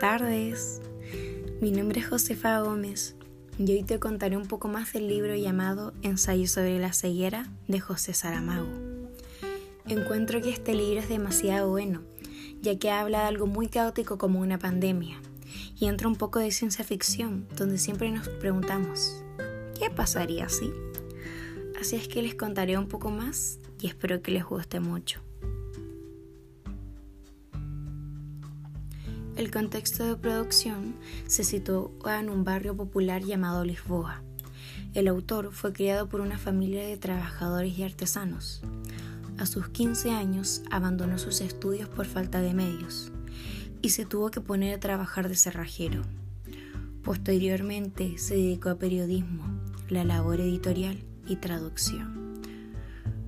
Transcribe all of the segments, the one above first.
tardes. Mi nombre es Josefa Gómez y hoy te contaré un poco más del libro llamado Ensayo sobre la ceguera de José Saramago. Encuentro que este libro es demasiado bueno, ya que habla de algo muy caótico como una pandemia y entra un poco de ciencia ficción, donde siempre nos preguntamos, ¿qué pasaría si? Así es que les contaré un poco más y espero que les guste mucho. El contexto de producción se sitúa en un barrio popular llamado Lisboa. El autor fue criado por una familia de trabajadores y artesanos. A sus 15 años abandonó sus estudios por falta de medios y se tuvo que poner a trabajar de cerrajero. Posteriormente se dedicó a periodismo, la labor editorial y traducción,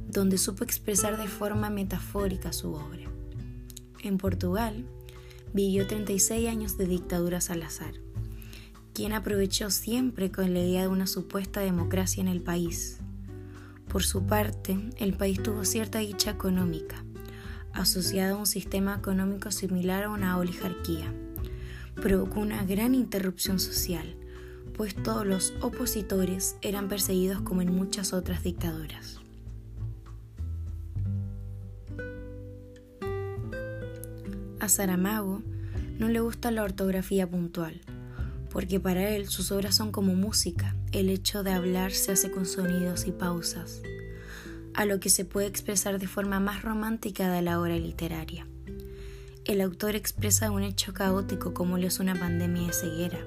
donde supo expresar de forma metafórica su obra. En Portugal, vivió 36 años de dictadura Salazar, quien aprovechó siempre con la idea de una supuesta democracia en el país. Por su parte, el país tuvo cierta dicha económica, asociada a un sistema económico similar a una oligarquía. Provocó una gran interrupción social, pues todos los opositores eran perseguidos como en muchas otras dictaduras. A Saramago no le gusta la ortografía puntual, porque para él sus obras son como música, el hecho de hablar se hace con sonidos y pausas, a lo que se puede expresar de forma más romántica de la obra literaria. El autor expresa un hecho caótico como lo es una pandemia de ceguera,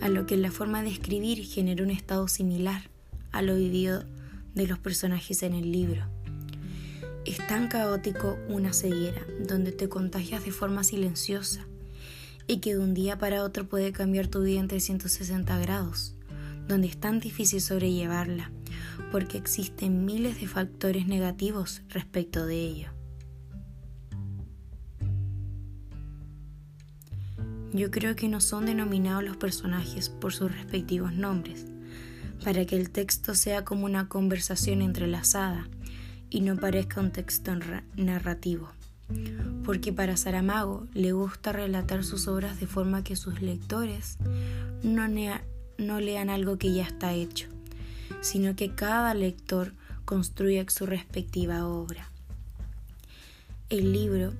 a lo que la forma de escribir genera un estado similar a lo vivido de los personajes en el libro. Es tan caótico una ceguera, donde te contagias de forma silenciosa y que de un día para otro puede cambiar tu vida en 360 grados, donde es tan difícil sobrellevarla, porque existen miles de factores negativos respecto de ello. Yo creo que no son denominados los personajes por sus respectivos nombres, para que el texto sea como una conversación entrelazada y no parezca un texto narrativo. Porque para Saramago le gusta relatar sus obras de forma que sus lectores no, no lean algo que ya está hecho, sino que cada lector construya su respectiva obra. El libro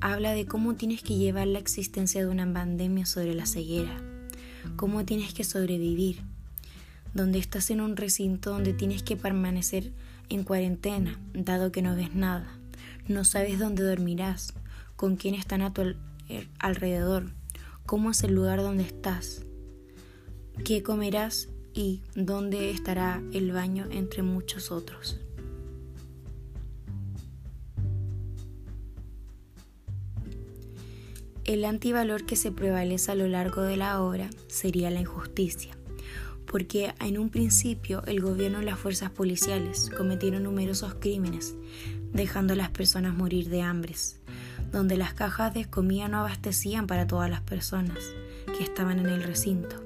habla de cómo tienes que llevar la existencia de una pandemia sobre la ceguera, cómo tienes que sobrevivir, donde estás en un recinto donde tienes que permanecer en cuarentena, dado que no ves nada, no sabes dónde dormirás, con quién están a tu eh, alrededor, cómo es el lugar donde estás, qué comerás y dónde estará el baño entre muchos otros. El antivalor que se prevalece a lo largo de la obra sería la injusticia porque en un principio el gobierno y las fuerzas policiales cometieron numerosos crímenes, dejando a las personas morir de hambres, donde las cajas de comida no abastecían para todas las personas que estaban en el recinto,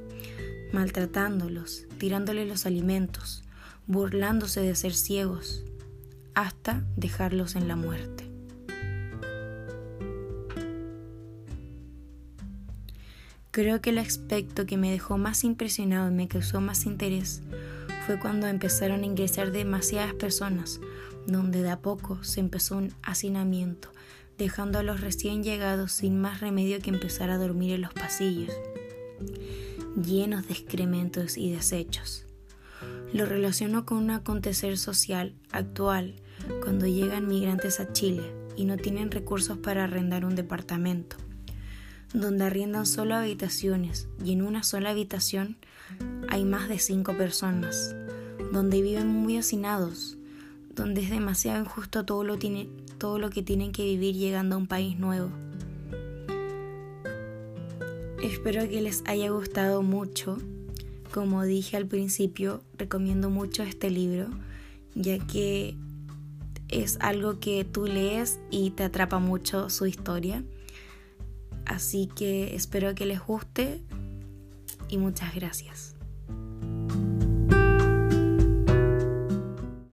maltratándolos, tirándoles los alimentos, burlándose de ser ciegos, hasta dejarlos en la muerte. Creo que el aspecto que me dejó más impresionado y me causó más interés fue cuando empezaron a ingresar demasiadas personas, donde de a poco se empezó un hacinamiento, dejando a los recién llegados sin más remedio que empezar a dormir en los pasillos, llenos de excrementos y desechos. Lo relaciono con un acontecer social actual cuando llegan migrantes a Chile y no tienen recursos para arrendar un departamento donde arriendan solo habitaciones y en una sola habitación hay más de cinco personas, donde viven muy hacinados, donde es demasiado injusto todo lo, tiene, todo lo que tienen que vivir llegando a un país nuevo. Espero que les haya gustado mucho. Como dije al principio, recomiendo mucho este libro, ya que es algo que tú lees y te atrapa mucho su historia. Así que espero que les guste y muchas gracias.